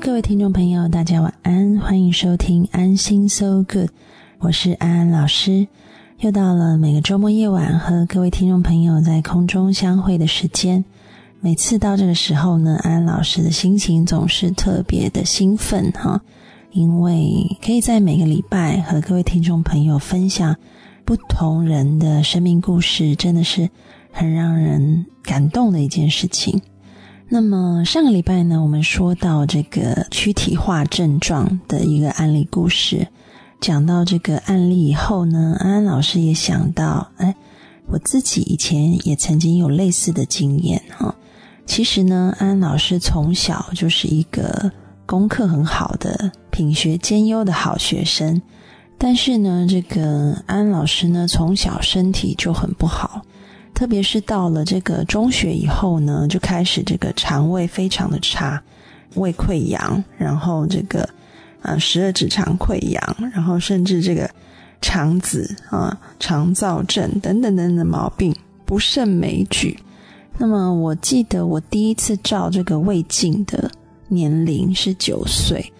各位听众朋友，大家晚安，欢迎收听安心 So Good，我是安安老师。又到了每个周末夜晚和各位听众朋友在空中相会的时间。每次到这个时候呢，安安老师的心情总是特别的兴奋哈，因为可以在每个礼拜和各位听众朋友分享不同人的生命故事，真的是很让人感动的一件事情。那么上个礼拜呢，我们说到这个躯体化症状的一个案例故事，讲到这个案例以后呢，安安老师也想到，哎，我自己以前也曾经有类似的经验哈。其实呢，安安老师从小就是一个功课很好的、品学兼优的好学生，但是呢，这个安安老师呢，从小身体就很不好。特别是到了这个中学以后呢，就开始这个肠胃非常的差，胃溃疡，然后这个啊十二指肠溃疡，然后甚至这个肠子啊肠燥症等等等等毛病不胜枚举。那么我记得我第一次照这个胃镜的年龄是九岁。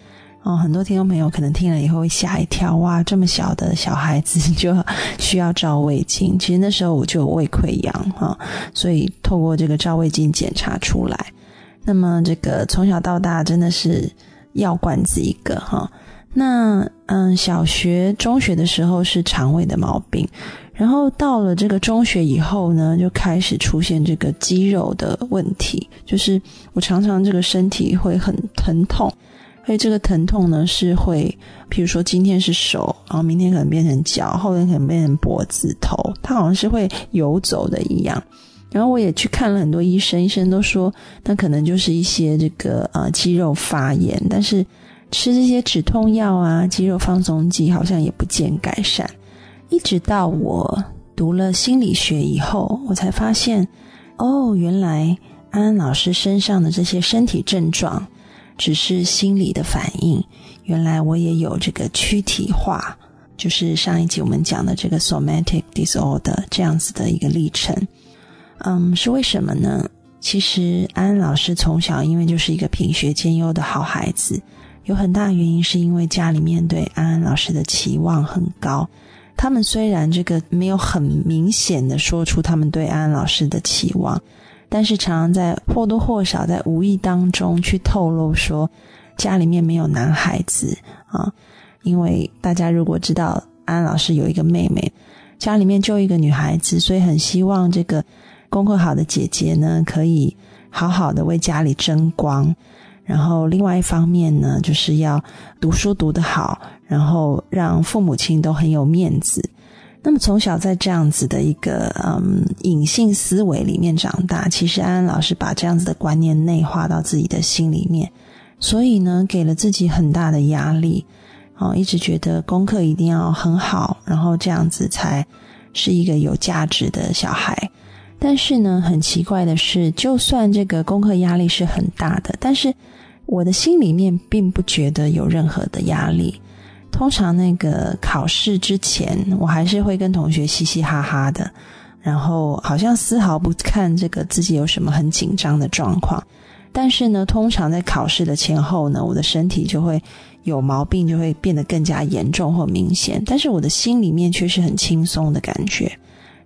哦，很多听众朋友可能听了以后会吓一跳，哇，这么小的小孩子就需要照胃镜。其实那时候我就有胃溃疡哈，所以透过这个照胃镜检查出来。那么这个从小到大真的是药罐子一个哈。那嗯，小学、中学的时候是肠胃的毛病，然后到了这个中学以后呢，就开始出现这个肌肉的问题，就是我常常这个身体会很疼痛。所以这个疼痛呢，是会，比如说今天是手，然后明天可能变成脚，后天可能变成脖子、头，它好像是会游走的一样。然后我也去看了很多医生，医生都说那可能就是一些这个呃肌肉发炎，但是吃这些止痛药啊、肌肉放松剂好像也不见改善。一直到我读了心理学以后，我才发现，哦，原来安安老师身上的这些身体症状。只是心理的反应，原来我也有这个躯体化，就是上一集我们讲的这个 somatic disorder 这样子的一个历程。嗯，是为什么呢？其实安安老师从小因为就是一个品学兼优的好孩子，有很大原因是因为家里面对安安老师的期望很高。他们虽然这个没有很明显的说出他们对安安老师的期望。但是常常在或多或少在无意当中去透露说，家里面没有男孩子啊，因为大家如果知道安老师有一个妹妹，家里面就一个女孩子，所以很希望这个功课好的姐姐呢，可以好好的为家里争光。然后另外一方面呢，就是要读书读得好，然后让父母亲都很有面子。那么从小在这样子的一个嗯隐性思维里面长大，其实安安老师把这样子的观念内化到自己的心里面，所以呢给了自己很大的压力，哦，一直觉得功课一定要很好，然后这样子才是一个有价值的小孩。但是呢，很奇怪的是，就算这个功课压力是很大的，但是我的心里面并不觉得有任何的压力。通常那个考试之前，我还是会跟同学嘻嘻哈哈的，然后好像丝毫不看这个自己有什么很紧张的状况。但是呢，通常在考试的前后呢，我的身体就会有毛病，就会变得更加严重或明显。但是我的心里面却是很轻松的感觉。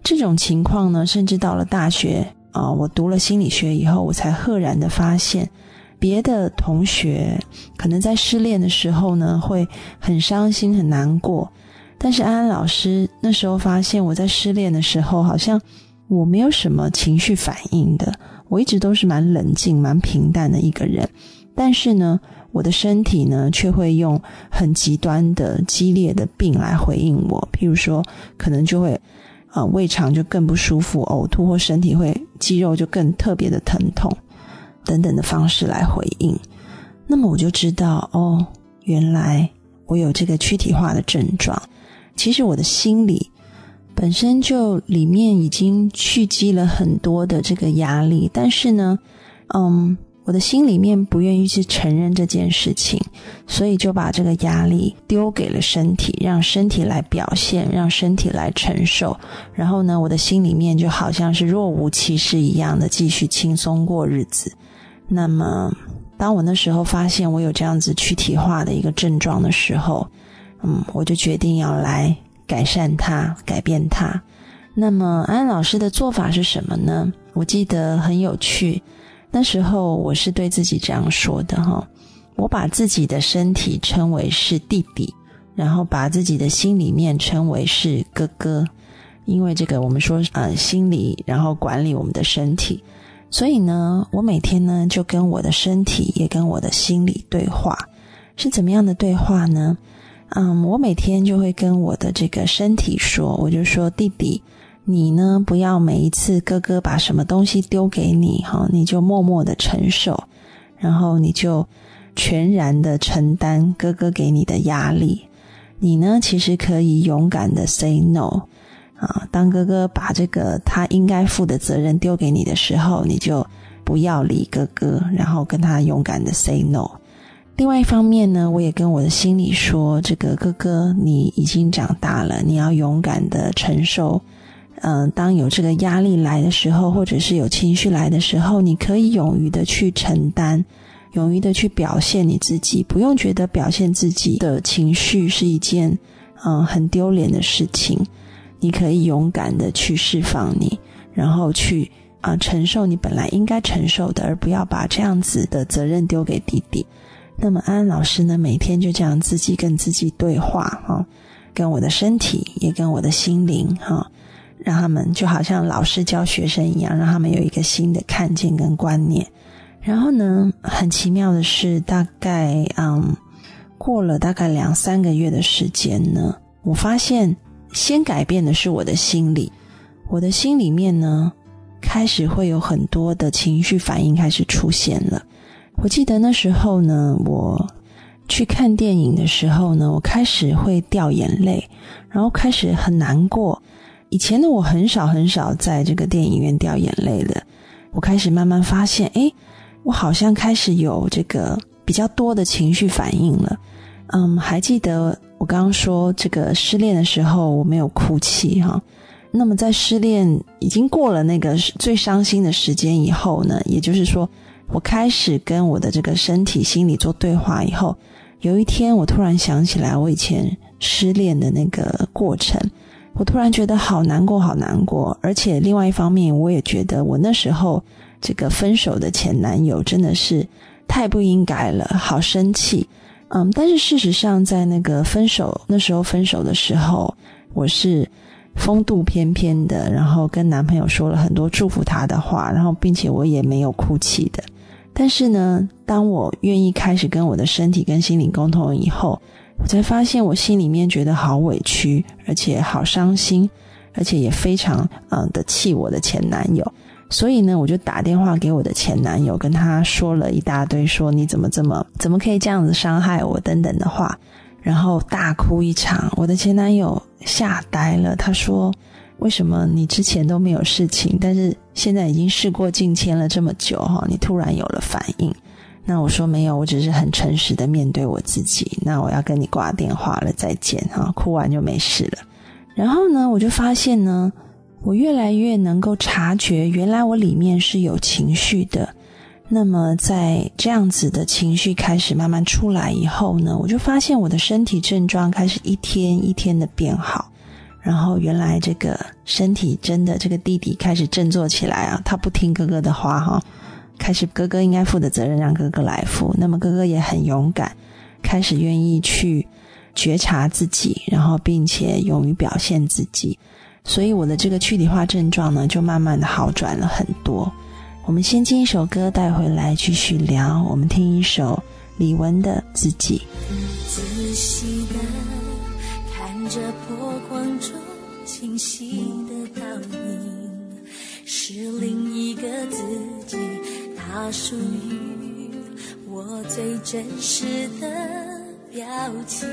这种情况呢，甚至到了大学啊，我读了心理学以后，我才赫然的发现。别的同学可能在失恋的时候呢，会很伤心、很难过。但是安安老师那时候发现，我在失恋的时候，好像我没有什么情绪反应的，我一直都是蛮冷静、蛮平淡的一个人。但是呢，我的身体呢，却会用很极端的、激烈的病来回应我。譬如说，可能就会啊，胃肠就更不舒服，呕吐，或身体会肌肉就更特别的疼痛。等等的方式来回应，那么我就知道哦，原来我有这个躯体化的症状。其实我的心里本身就里面已经蓄积了很多的这个压力，但是呢，嗯，我的心里面不愿意去承认这件事情，所以就把这个压力丢给了身体，让身体来表现，让身体来承受。然后呢，我的心里面就好像是若无其事一样的继续轻松过日子。那么，当我那时候发现我有这样子躯体化的一个症状的时候，嗯，我就决定要来改善它，改变它。那么安老师的做法是什么呢？我记得很有趣，那时候我是对自己这样说的哈，我把自己的身体称为是弟弟，然后把自己的心里面称为是哥哥，因为这个我们说呃心理，然后管理我们的身体，所以呢，我每天呢就跟我的身体也跟我的心理对话，是怎么样的对话呢？嗯，我每天就会跟我的这个身体说，我就说弟弟。你呢？不要每一次哥哥把什么东西丢给你，哈，你就默默的承受，然后你就全然的承担哥哥给你的压力。你呢，其实可以勇敢的 say no 啊。当哥哥把这个他应该负的责任丢给你的时候，你就不要理哥哥，然后跟他勇敢的 say no。另外一方面呢，我也跟我的心里说，这个哥哥你已经长大了，你要勇敢的承受。嗯，当有这个压力来的时候，或者是有情绪来的时候，你可以勇于的去承担，勇于的去表现你自己，不用觉得表现自己的情绪是一件嗯很丢脸的事情。你可以勇敢的去释放你，然后去啊承受你本来应该承受的，而不要把这样子的责任丢给弟弟。那么安安老师呢，每天就这样自己跟自己对话哈，跟我的身体也跟我的心灵哈。让他们就好像老师教学生一样，让他们有一个新的看见跟观念。然后呢，很奇妙的是，大概嗯，过了大概两三个月的时间呢，我发现先改变的是我的心理，我的心里面呢，开始会有很多的情绪反应开始出现了。我记得那时候呢，我去看电影的时候呢，我开始会掉眼泪，然后开始很难过。以前的我很少很少在这个电影院掉眼泪的，我开始慢慢发现，哎，我好像开始有这个比较多的情绪反应了。嗯，还记得我刚刚说这个失恋的时候我没有哭泣哈，那么在失恋已经过了那个最伤心的时间以后呢，也就是说我开始跟我的这个身体心理做对话以后，有一天我突然想起来我以前失恋的那个过程。我突然觉得好难过，好难过，而且另外一方面，我也觉得我那时候这个分手的前男友真的是太不应该了，好生气。嗯，但是事实上，在那个分手那时候分手的时候，我是风度翩翩的，然后跟男朋友说了很多祝福他的话，然后并且我也没有哭泣的。但是呢，当我愿意开始跟我的身体跟心灵沟通以后。我才发现，我心里面觉得好委屈，而且好伤心，而且也非常嗯的气我的前男友。所以呢，我就打电话给我的前男友，跟他说了一大堆，说你怎么这么怎么可以这样子伤害我等等的话，然后大哭一场。我的前男友吓呆了，他说：“为什么你之前都没有事情，但是现在已经事过境迁了这么久哈，你突然有了反应？”那我说没有，我只是很诚实的面对我自己。那我要跟你挂电话了，再见哈，哭完就没事了。然后呢，我就发现呢，我越来越能够察觉，原来我里面是有情绪的。那么在这样子的情绪开始慢慢出来以后呢，我就发现我的身体症状开始一天一天的变好。然后原来这个身体真的这个弟弟开始振作起来啊，他不听哥哥的话哈。开始，哥哥应该负的责任让哥哥来负。那么哥哥也很勇敢，开始愿意去觉察自己，然后并且勇于表现自己。所以我的这个躯体化症状呢，就慢慢的好转了很多。我们先听一首歌带回来继续聊。我们听一首李玟的《自己》。仔细的看着波光中清晰的倒影，是另一个自己。它属于我最真实的表情，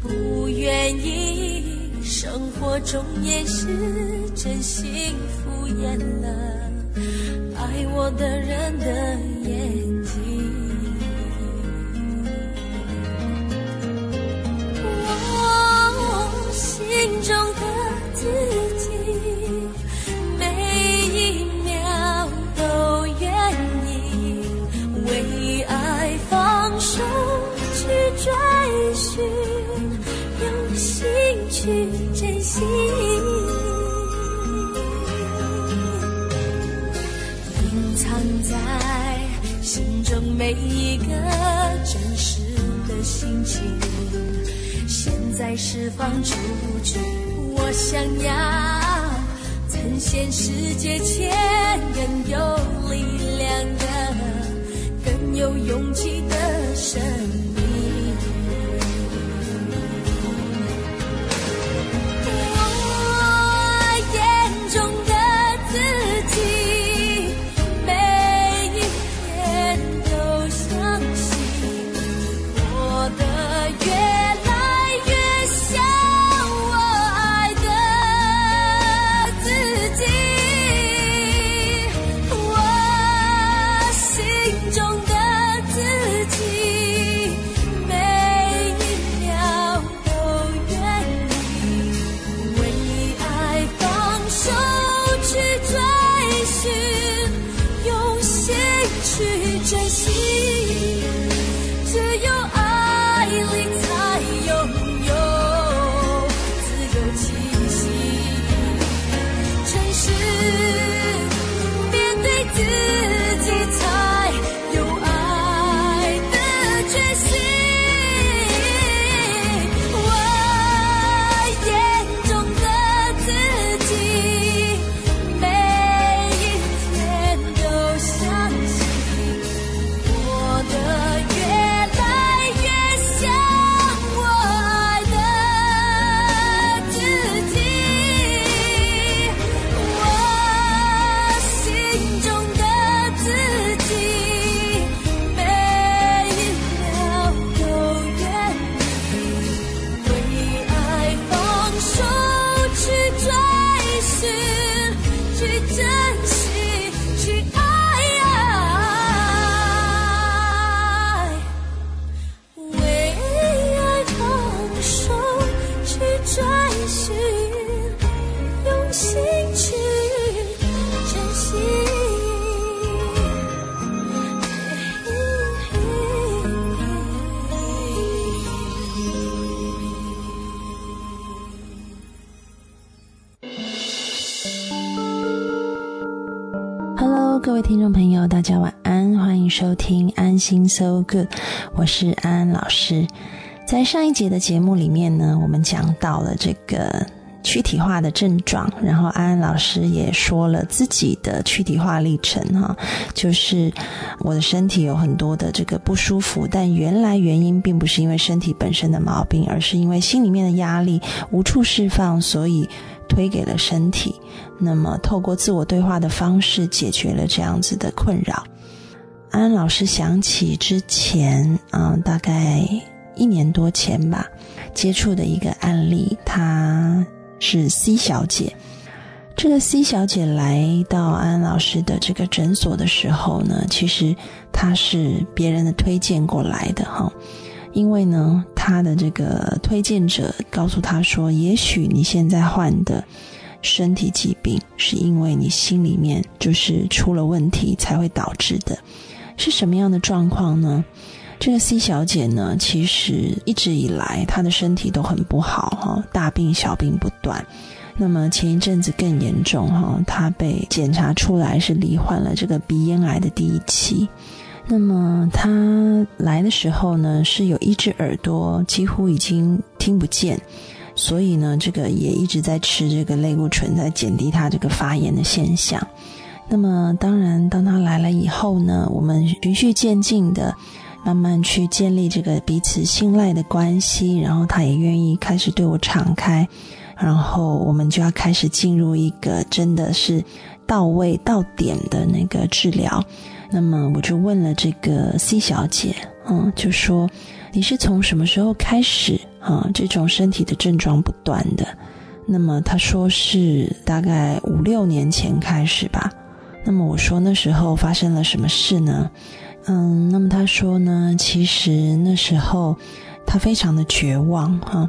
不愿意生活中也是真心敷衍了爱我的人的眼睛，我心中的自己。隐藏在心中每一个真实的心情现在释放出去我想要呈现世界前更有力量的更有勇气的生各位听众朋友，大家晚安，欢迎收听安心 So Good，我是安安老师。在上一节的节目里面呢，我们讲到了这个躯体化的症状，然后安安老师也说了自己的躯体化历程哈，就是我的身体有很多的这个不舒服，但原来原因并不是因为身体本身的毛病，而是因为心里面的压力无处释放，所以。推给了身体，那么透过自我对话的方式解决了这样子的困扰。安安老师想起之前，嗯，大概一年多前吧，接触的一个案例，她是 C 小姐。这个 C 小姐来到安安老师的这个诊所的时候呢，其实她是别人的推荐过来的哈。因为呢，他的这个推荐者告诉他说：“也许你现在患的身体疾病，是因为你心里面就是出了问题才会导致的。是什么样的状况呢？这个 C 小姐呢，其实一直以来她的身体都很不好哈，大病小病不断。那么前一阵子更严重哈，她被检查出来是罹患了这个鼻咽癌的第一期。”那么他来的时候呢，是有一只耳朵几乎已经听不见，所以呢，这个也一直在吃这个类固醇，在减低他这个发炎的现象。那么当然，当他来了以后呢，我们循序渐进的慢慢去建立这个彼此信赖的关系，然后他也愿意开始对我敞开，然后我们就要开始进入一个真的是到位到点的那个治疗。那么我就问了这个 C 小姐，嗯，就说你是从什么时候开始啊？这种身体的症状不断的？那么她说是大概五六年前开始吧。那么我说那时候发生了什么事呢？嗯，那么她说呢，其实那时候她非常的绝望哈，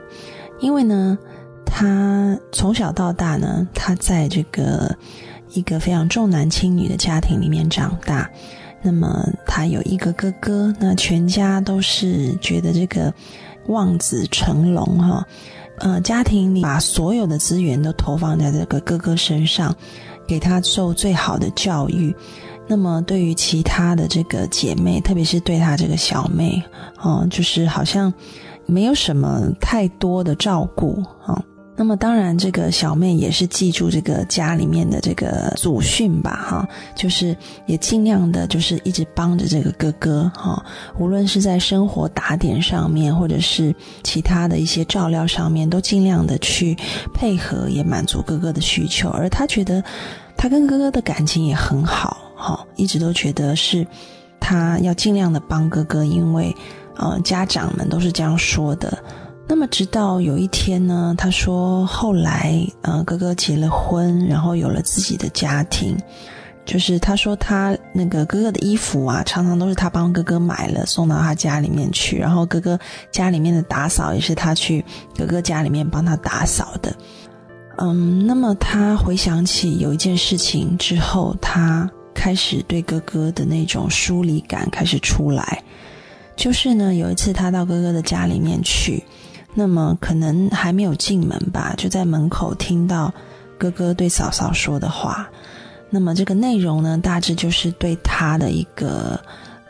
因为呢，她从小到大呢，她在这个。一个非常重男轻女的家庭里面长大，那么他有一个哥哥，那全家都是觉得这个望子成龙哈，呃，家庭里把所有的资源都投放在这个哥哥身上，给他受最好的教育。那么对于其他的这个姐妹，特别是对她这个小妹，哦，就是好像没有什么太多的照顾啊。那么当然，这个小妹也是记住这个家里面的这个祖训吧，哈，就是也尽量的，就是一直帮着这个哥哥，哈，无论是在生活打点上面，或者是其他的一些照料上面，都尽量的去配合，也满足哥哥的需求。而他觉得，他跟哥哥的感情也很好，哈，一直都觉得是他要尽量的帮哥哥，因为，呃，家长们都是这样说的。那么，直到有一天呢，他说后来，呃，哥哥结了婚，然后有了自己的家庭。就是他说他那个哥哥的衣服啊，常常都是他帮哥哥买了，送到他家里面去。然后哥哥家里面的打扫也是他去哥哥家里面帮他打扫的。嗯，那么他回想起有一件事情之后，他开始对哥哥的那种疏离感开始出来。就是呢，有一次他到哥哥的家里面去。那么可能还没有进门吧，就在门口听到哥哥对嫂嫂说的话。那么这个内容呢，大致就是对他的一个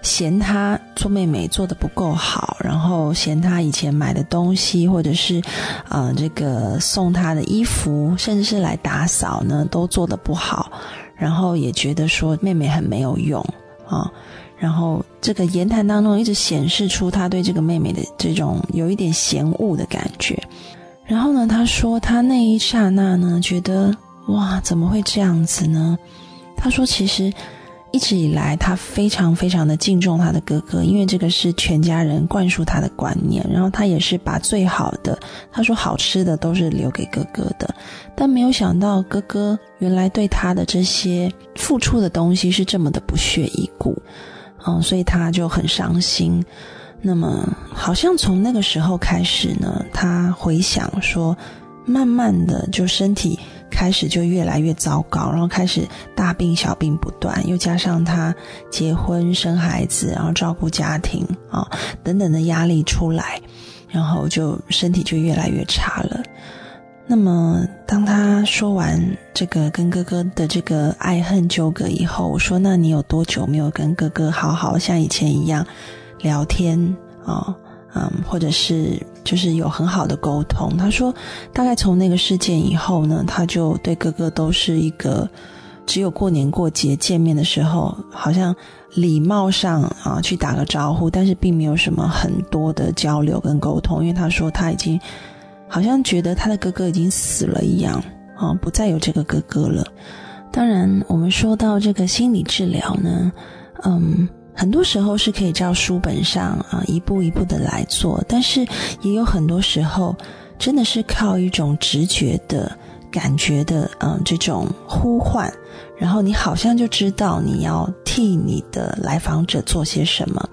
嫌他做妹妹做的不够好，然后嫌他以前买的东西，或者是呃这个送他的衣服，甚至是来打扫呢，都做的不好，然后也觉得说妹妹很没有用啊。然后这个言谈当中一直显示出他对这个妹妹的这种有一点嫌恶的感觉。然后呢，他说他那一刹那呢，觉得哇，怎么会这样子呢？他说其实一直以来他非常非常的敬重他的哥哥，因为这个是全家人灌输他的观念。然后他也是把最好的，他说好吃的都是留给哥哥的。但没有想到哥哥原来对他的这些付出的东西是这么的不屑一顾。嗯，所以他就很伤心。那么，好像从那个时候开始呢，他回想说，慢慢的就身体开始就越来越糟糕，然后开始大病小病不断，又加上他结婚生孩子，然后照顾家庭啊等等的压力出来，然后就身体就越来越差了。那么，当他说完这个跟哥哥的这个爱恨纠葛以后，我说：“那你有多久没有跟哥哥好好像以前一样聊天啊？嗯，或者是就是有很好的沟通？”他说：“大概从那个事件以后呢，他就对哥哥都是一个只有过年过节见面的时候，好像礼貌上啊去打个招呼，但是并没有什么很多的交流跟沟通，因为他说他已经。”好像觉得他的哥哥已经死了一样啊，不再有这个哥哥了。当然，我们说到这个心理治疗呢，嗯，很多时候是可以照书本上啊一步一步的来做，但是也有很多时候真的是靠一种直觉的感觉的，嗯，这种呼唤，然后你好像就知道你要替你的来访者做些什么。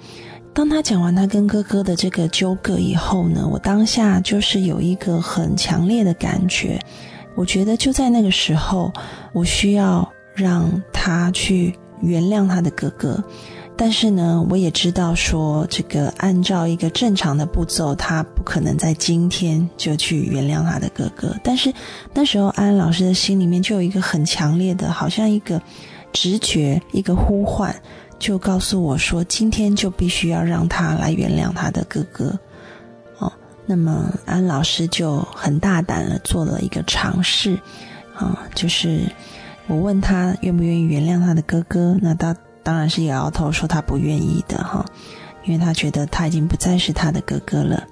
当他讲完他跟哥哥的这个纠葛以后呢，我当下就是有一个很强烈的感觉，我觉得就在那个时候，我需要让他去原谅他的哥哥，但是呢，我也知道说这个按照一个正常的步骤，他不可能在今天就去原谅他的哥哥。但是那时候安安老师的心里面就有一个很强烈的，好像一个直觉，一个呼唤。就告诉我说，今天就必须要让他来原谅他的哥哥，哦，那么安老师就很大胆的做了一个尝试，啊，就是我问他愿不愿意原谅他的哥哥，那他当然是摇摇头说他不愿意的哈，因为他觉得他已经不再是他的哥哥了。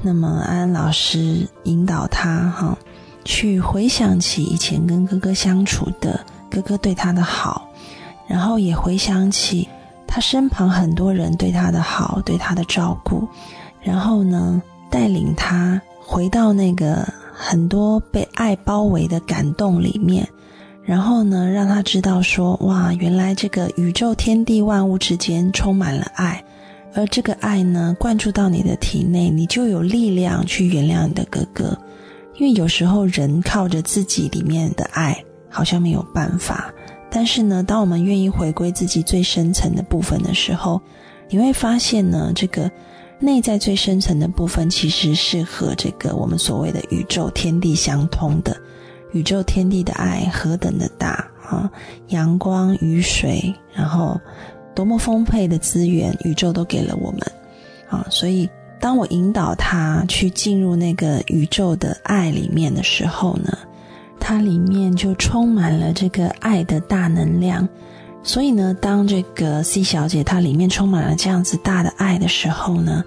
那么安老师引导他哈，去回想起以前跟哥哥相处的，哥哥对他的好。然后也回想起他身旁很多人对他的好，对他的照顾，然后呢，带领他回到那个很多被爱包围的感动里面，然后呢，让他知道说，哇，原来这个宇宙天地万物之间充满了爱，而这个爱呢，灌注到你的体内，你就有力量去原谅你的哥哥，因为有时候人靠着自己里面的爱，好像没有办法。但是呢，当我们愿意回归自己最深层的部分的时候，你会发现呢，这个内在最深层的部分其实是和这个我们所谓的宇宙天地相通的。宇宙天地的爱何等的大啊！阳光、雨水，然后多么丰沛的资源，宇宙都给了我们啊！所以，当我引导他去进入那个宇宙的爱里面的时候呢，它里面就充满了这个爱的大能量。所以呢，当这个 C 小姐她里面充满了这样子大的爱的时候呢，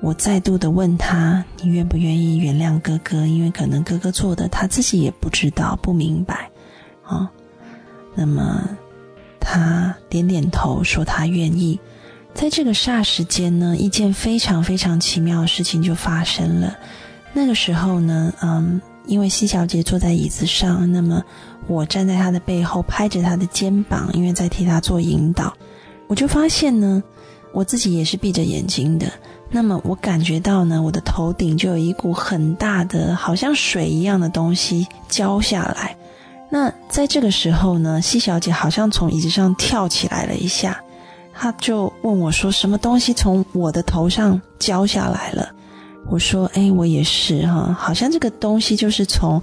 我再度的问她：“你愿不愿意原谅哥哥？因为可能哥哥做的他自己也不知道、不明白。”啊，那么他点点头说他愿意。在这个霎时间呢，一件非常非常奇妙的事情就发生了。那个时候呢，嗯，因为西小姐坐在椅子上，那么。我站在她的背后，拍着她的肩膀，因为在替她做引导。我就发现呢，我自己也是闭着眼睛的。那么我感觉到呢，我的头顶就有一股很大的，好像水一样的东西浇下来。那在这个时候呢，西小姐好像从椅子上跳起来了一下，她就问我说：“什么东西从我的头上浇下来了？”我说：“哎，我也是哈，好像这个东西就是从。”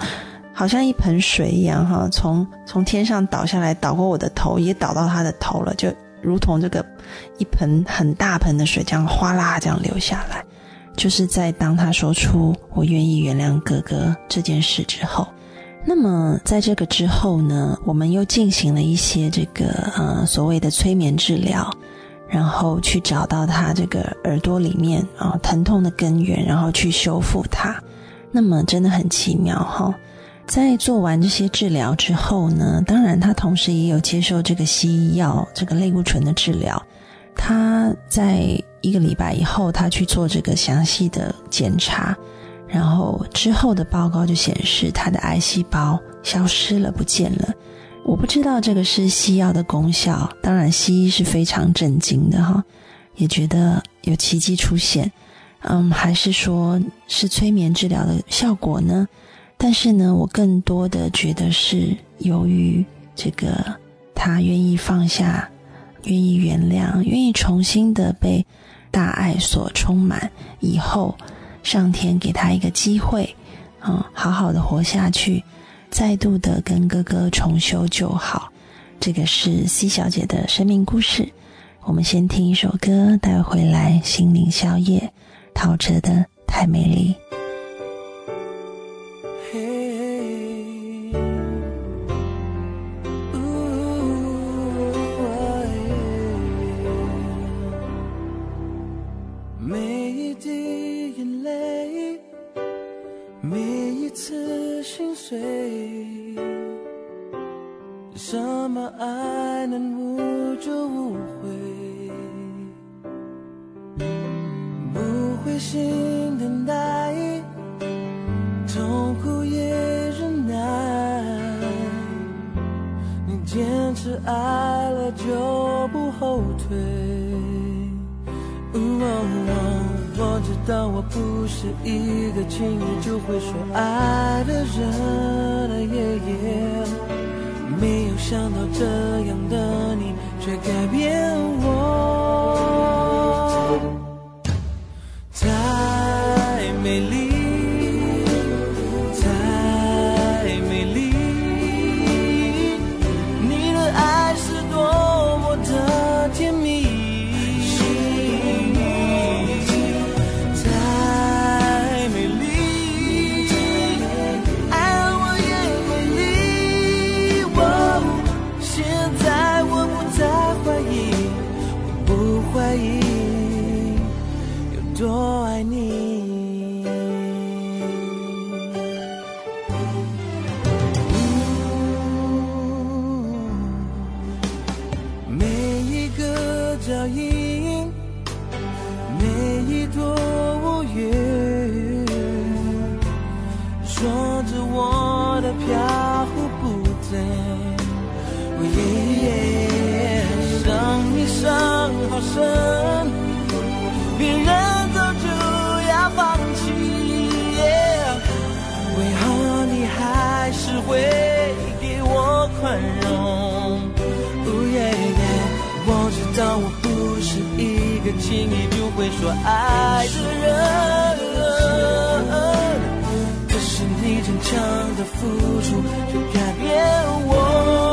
好像一盆水一样，哈，从从天上倒下来，倒过我的头，也倒到他的头了，就如同这个一盆很大盆的水，这样哗啦这样流下来。就是在当他说出“我愿意原谅哥哥”这件事之后，那么在这个之后呢，我们又进行了一些这个呃所谓的催眠治疗，然后去找到他这个耳朵里面啊疼痛的根源，然后去修复它。那么真的很奇妙，哈。在做完这些治疗之后呢，当然他同时也有接受这个西医药这个类固醇的治疗。他在一个礼拜以后，他去做这个详细的检查，然后之后的报告就显示他的癌细胞消失了，不见了。我不知道这个是西药的功效，当然西医是非常震惊的哈，也觉得有奇迹出现。嗯，还是说是催眠治疗的效果呢？但是呢，我更多的觉得是由于这个他愿意放下，愿意原谅，愿意重新的被大爱所充满以后，上天给他一个机会，嗯，好好的活下去，再度的跟哥哥重修旧好。这个是 C 小姐的生命故事。我们先听一首歌，带回来心灵宵夜，陶喆的《太美丽》。飘忽不定，我耶想你，想好深，别人走就要放弃。为何你还是会给我宽容？哦耶耶，我知道我不是一个轻易就会说爱的人。的付出，却改变我。